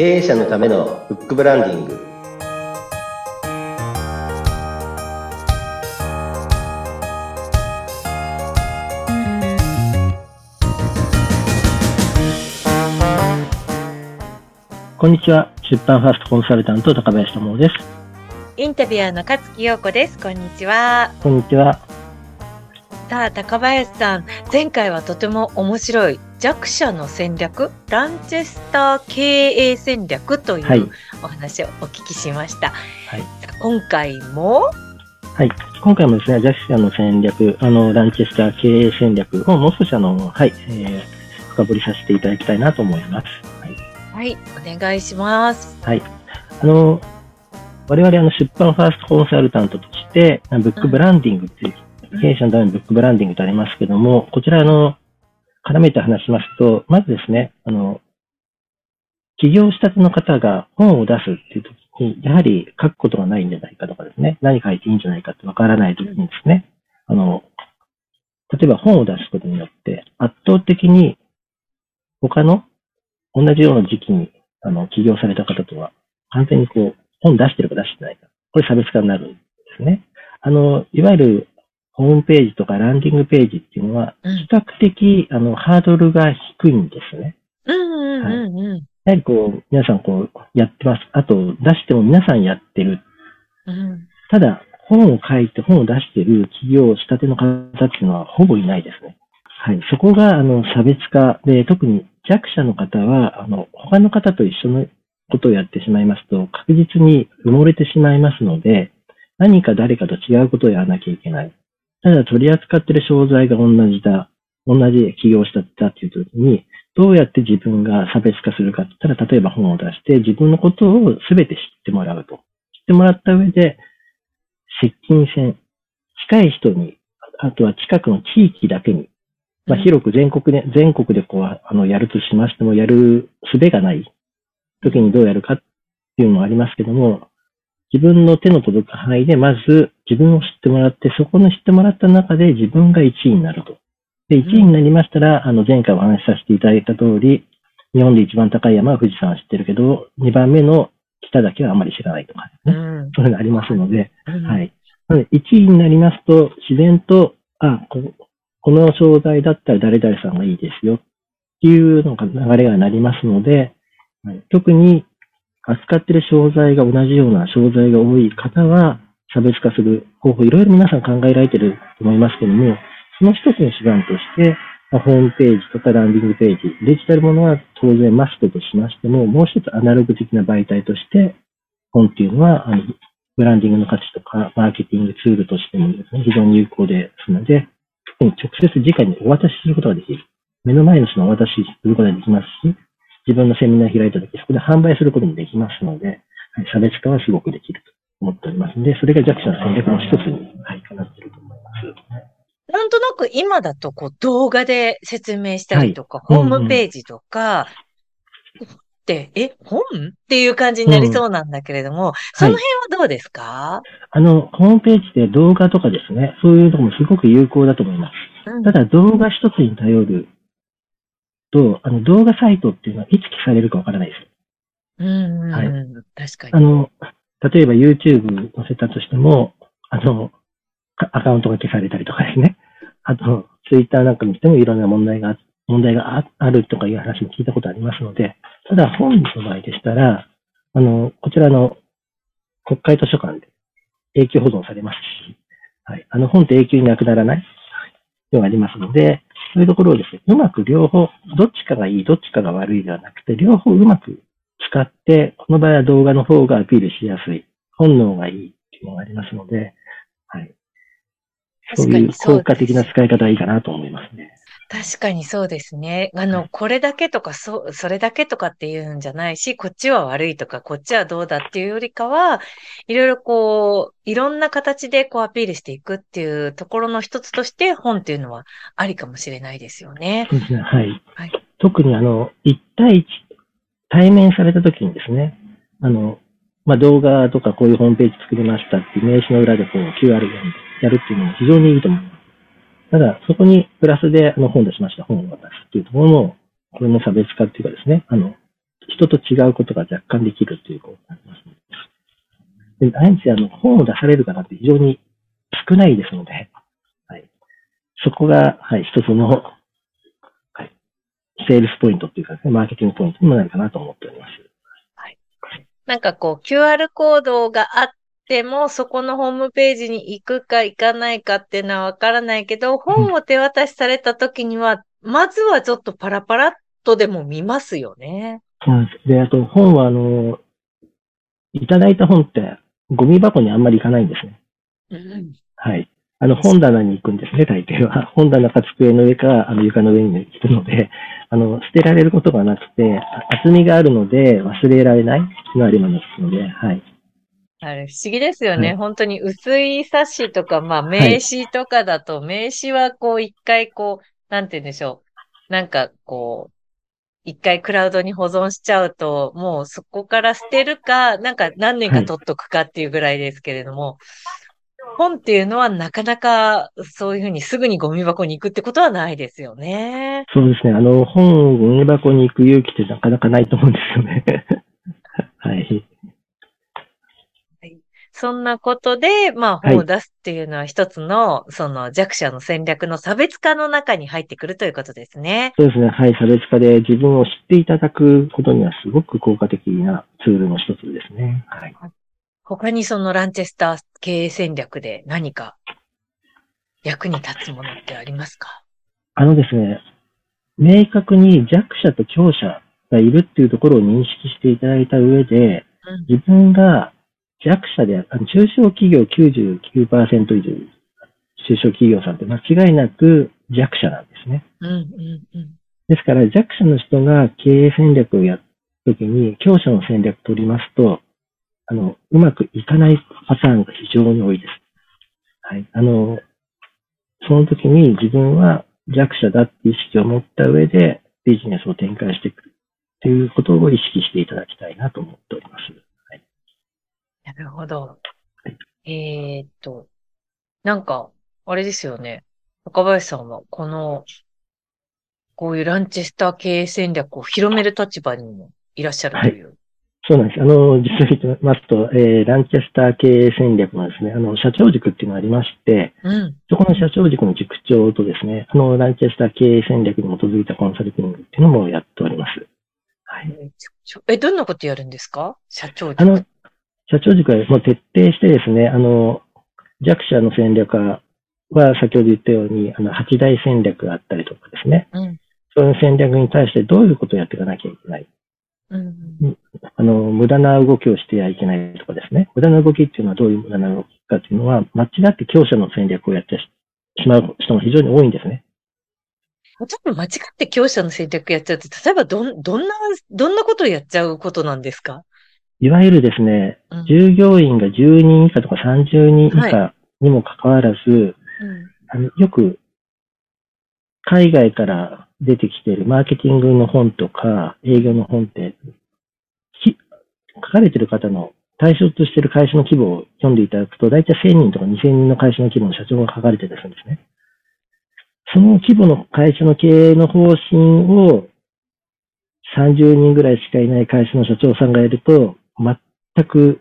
経営者のためのフックブランディングこんにちは。出版ファーストコンサルタント高林智です。インタビュアーの勝木陽子です。こんにちは。こんにちは。さあ、高林さん、前回はとても面白い弱者の戦略、ランチェスター経営戦略というお話をお聞きしました。はい、今回もはい。今回もですね、弱者の戦略、あの、ランチェスター経営戦略をもう少しあの、はい、えー、深掘りさせていただきたいなと思います。はい、お願いします。はい。あの、我々あの出版ファーストコンサルタントとして、ブックブランディングっていう、うん、経営者のためのブックブランディングとありますけども、こちらあの、絡めて話しますと、まずですね、あの、起業したての方が本を出すっていう時に、やはり書くことがないんじゃないかとかですね、何書いていいんじゃないかってわからない時にですね、あの、例えば本を出すことによって、圧倒的に他の同じような時期に、あの、起業された方とは、完全にこう、本出してるか出してないか。これ差別化になるんですね。あの、いわゆる、ホームページとかランディングページっていうのは、比較的、あの、ハードルが低いんですね。うんうんうんやはりこう、皆さんこう、やってます。あと、出しても皆さんやってる。うん、ただ、本を書いて本を出してる企業、仕立ての方っていうのはほぼいないですね。はい。そこが、あの、差別化で、特に弱者の方は、あの、他の方と一緒のことをやってしまいますと、確実に埋もれてしまいますので、何か誰かと違うことをやらなきゃいけない。ただ取り扱っている商材が同じだ、同じ起業したっていう時に、どうやって自分が差別化するかって言ったら、例えば本を出して自分のことを全て知ってもらうと。知ってもらった上で、接近戦、近い人に、あとは近くの地域だけにまあ、広く全国で、全国でこう、あの、やるとしましても、やる術がない時にどうやるかっていうのもありますけども、自分の手の届く範囲で、まず自分を知ってもらって、そこの知ってもらった中で自分が1位になると。で、1位になりましたら、あの、前回お話しさせていただいた通り、日本で一番高い山は富士山は知ってるけど、2番目の北だけはあまり知らないとか、ね、うん、そういうのがありますので、うん、はい。なので、1位になりますと、自然と、あ、ここの商材だったら誰々さんがいいですよっていうのが流れがなりますので、特に扱っている商材が同じような商材が多い方は、差別化する方法、いろいろ皆さん考えられていると思いますけども、その一つの手段として、ホームページとかランディングページ、デジタルものは当然マストとしましても、もう一つアナログ的な媒体として、本っていうのは、あのブランディングの価値とか、マーケティングツールとしてもですね、非常に有効ですので、特に直接直にお渡しすることができる。目の前の人のお渡しすることができますし、自分のセミナー開いたとき、そこで販売することもできますので、はい、差別化はすごくできると思っております。ので、それが弱者の戦略の一つに、はい、なっていると思います。なんとなく今だとこう動画で説明したりとか、はい、ホームページとか、うんうん、て、え、本？っていう感じになりそうなんだけれども、うん、その辺はどうですか、はい、あの、ホームページで動画とかですね、そういうのもすごく有効だと思います。うん、ただ動画一つに頼ると、あの、動画サイトっていうのはいつ消されるかわからないです。うん、はい。確かに。あの、例えば YouTube 載せたとしても、あの、アカウントが消されたりとかですね。あと、Twitter なんかにしてもいろんな問題が問題があるとかいう話も聞いたことありますので、ただ本の場合でしたら、あの、こちらの国会図書館で永久保存されますし、はい。あの本って永久になくならないのがありますので、そういうところをですね、うまく両方、どっちかがいい、どっちかが悪いではなくて、両方うまく使って、この場合は動画の方がアピールしやすい、本能がいいっていうのがありますので、はい。そういう効果的な使い方がいいかなと思いますね。確かにそうですね。あの、これだけとか、そ、それだけとかっていうんじゃないし、こっちは悪いとか、こっちはどうだっていうよりかは、いろいろこう、いろんな形でこうアピールしていくっていうところの一つとして本っていうのはありかもしれないですよね。そうですね。はい。はい、特にあの、1対1、対面された時にですね、あの、まあ、動画とかこういうホームページ作りましたっていう名刺の裏でこう QR やるっていうのも非常にいいと思います。ただ、そこにプラスであの本出しました、本を渡すっていうところの、これの差別化っていうかですね、あの、人と違うことが若干できるということになりますので。で、毎日あの、本を出される方って非常に少ないですので、はい。そこが、はい、一つの、はい、セールスポイントっていうかですね、マーケティングポイントにもなるかなと思っております。はい。なんかこう、QR コードがあっても、そこのホームページに行くか行かないかっていうのはわからないけど、本を手渡しされた時には、まずはちょっとパラパラっとでも見ますよね。そうです。で、あと本は、あの、いただいた本って、ゴミ箱にあんまり行かないんですね。うん、はい。あの、本棚に行くんですね、大抵は。本棚か机の上か、あの、床の上に行くので、あの、捨てられることがなくて、厚みがあるので、忘れられないのありますので、はい。あれ、不思議ですよね。はい、本当に薄い冊子とか、まあ、名刺とかだと、はい、名刺はこう、一回こう、なんて言うんでしょう。なんか、こう、一回クラウドに保存しちゃうと、もうそこから捨てるか、なんか何年か取っとくかっていうぐらいですけれども、はい、本っていうのはなかなかそういうふうにすぐにゴミ箱に行くってことはないですよね。そうですね。あの、本、ゴミ箱に行く勇気ってなかなかないと思うんですよね。はい。そんなことで、まあ、本を出すっていうのは一つの、はい、その弱者の戦略の差別化の中に入ってくるということですね。そうですね。はい。差別化で自分を知っていただくことにはすごく効果的なツールの一つですね。はい。他にそのランチェスター経営戦略で何か役に立つものってありますか？あのですね、明確に弱者と強者がいるっていうところを認識していただいた上で、うん、自分が弱者である、中小企業99%以上、中小企業さんって間違いなく弱者なんですね。うんうんうん、ですから弱者の人が経営戦略をやるときに強者の戦略を取りますと、あの、うまくいかないパターンが非常に多いです。はい。あの、その時に自分は弱者だって意識を持った上でビジネスを展開していくということを意識していただきたいなと思っております。なるほど。えー、っと、なんか、あれですよね。若林さんは、この、こういうランチェスター経営戦略を広める立場にもいらっしゃるという。はい、そうなんです。あの、実際言ってますと、えー、ランチェスター経営戦略はですね、あの、社長塾っていうのがありまして、うん、そこの社長塾の塾長とですね、あの、ランチェスター経営戦略に基づいたコンサルティングっていうのもやっております。はい。え、どんなことやるんですか？社長塾。あの、社長塾はもう徹底してですね、あの、弱者の戦略は、先ほど言ったように、あの、八大戦略があったりとかですね。うん、そういう戦略に対してどういうことをやっていかなきゃいけない。うん、あの、無駄な動きをしてはいけないとかですね。無駄な動きっていうのはどういう無駄な動きかっていうのは、間違って強者の戦略をやってしまう人も非常に多いんですね。多分間違って強者の戦略やっちゃうって、例えばどん、どんな、どんなことをやっちゃうことなんですか？いわゆるですね、うん、従業員が10人以下とか30人以下にもかかわらず、はいうん、あのよく海外から出てきているマーケティングの本とか営業の本って、書かれている方の対象としている会社の規模を読んでいただくと、大体1000人とか2000人の会社の規模の社長が書かれてるんですね。その規模の会社の経営の方針を30人ぐらいしかいない会社の社長さんがやると、全く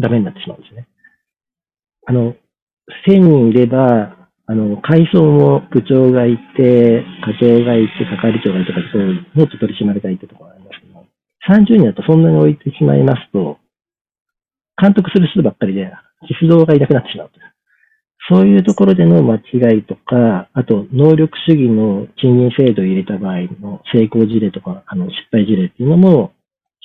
ダメになってしまうんですね。あの、1000人いれば、あの、階層も部長がいて、課長がいて、係長がいて、そう、もっと取り締まりがいてとかありますけど、30人だとそんなに置いてしまいますと、監督する人ばっかりで、実動がいなくなってしまうと。そういうところでの間違いとか、あと、能力主義の賃金制度を入れた場合の成功事例とか、あの、失敗事例っていうのも、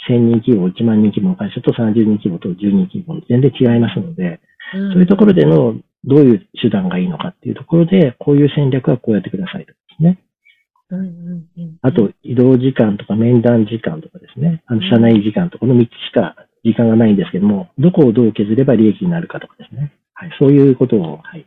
1000人規模、1万人規模の会社と30人規模と10人規模全然違いますので、うん、そういうところでのどういう手段がいいのかっていうところで、こういう戦略はこうやってくださいですね。うんうんうん、あと、移動時間とか面談時間とかですね、あの、社内時間とかの3つしか時間がないんですけども、どこをどう削れば利益になるかとかですね。はい、そういうことを、はい、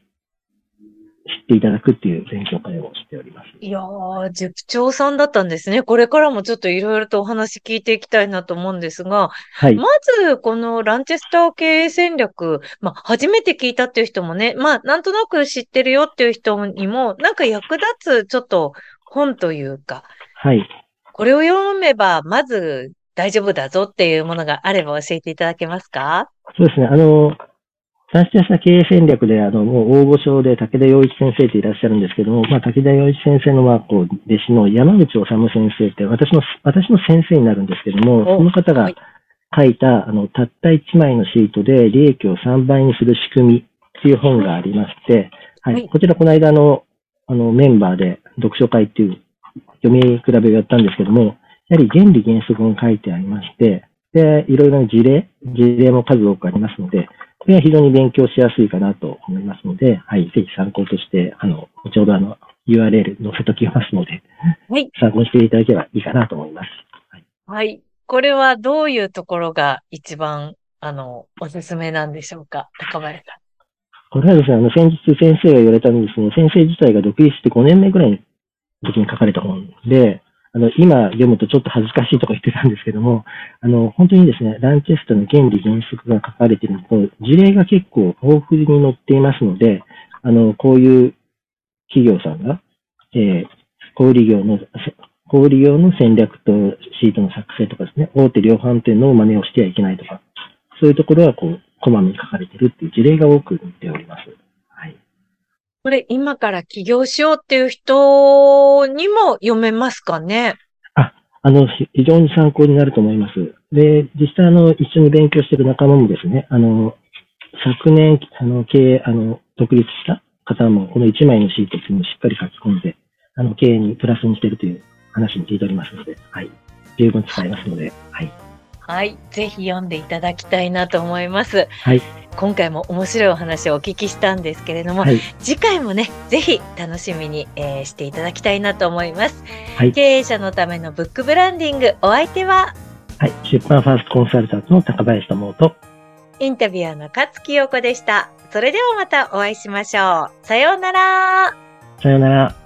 知っていただくっていう勉強会をしております。いやー、塾長さんだったんですね。これからもちょっといろいろとお話聞いていきたいなと思うんですが、はい。まず、このランチェスター経営戦略、まあ、初めて聞いたっていう人もね、まあ、なんとなく知ってるよっていう人にも、なんか役立つ、ちょっと本というか、はい。これを読めば、まず大丈夫だぞっていうものがあれば教えていただけますか？そうですね。あの、断出した経営戦略で、あの、もう大御所で武田洋一先生っていらっしゃるんですけども、まあ、武田洋一先生の、まあ、こう、弟子の山口治先生って、私の、私の先生になるんですけども、その方が書いた、あの、たった1枚のシートで利益を3倍にする仕組みっていう本がありまして、はい。はい、こちら、この間の、あの、メンバーで読書会っていう読み比べをやったんですけども、やはり原理原則が書いてありまして、で、いろいろな事例、事例も数多くありますので、これは非常に勉強しやすいかなと思いますので、はい、ぜひ参考として、あの、後ほどあの、URL 載せときますので、はい。参考にしていただければいいかなと思います。はい。はい。これはどういうところが一番、あの、おすすめなんでしょうか？高林さん。これはですね、あの、先日先生が言われたんですね、先生自体が独立して5年目ぐらいの時に書かれた本で、あの、今読むとちょっと恥ずかしいとか言ってたんですけども、あの、本当にですね、ランチェストの原理原則が書かれているのと、事例が結構豊富に載っていますので、あの、こういう企業さんが、えー、小売業の、小売業の戦略とシートの作成とかですね、大手量販店の真似をしてはいけないとか、そういうところはこう、こまめに書かれているっていう事例が多く載っております。これ今から起業しようっていう人にも読めますかね？あ、あの、非常に参考になると思います。で、実際あの、一緒に勉強している仲間もですね、あの、昨年、あの、経営、あの、独立した方も、この1枚のシートっていうのをしっかり書き込んで、あの、経営にプラスにしているという話も聞いておりますので、はい。十分使えますので、はい。はい。ぜひ読んでいただきたいなと思います。はい。今回も面白いお話をお聞きしたんですけれども、はい、次回もね、ぜひ楽しみに、えー、していただきたいなと思います、はい。経営者のためのブックブランディング、お相手ははい。出版ファーストコンサルタントの高林智と、インタビュアーの勝木陽子でした。それではまたお会いしましょう。さようなら。さようなら。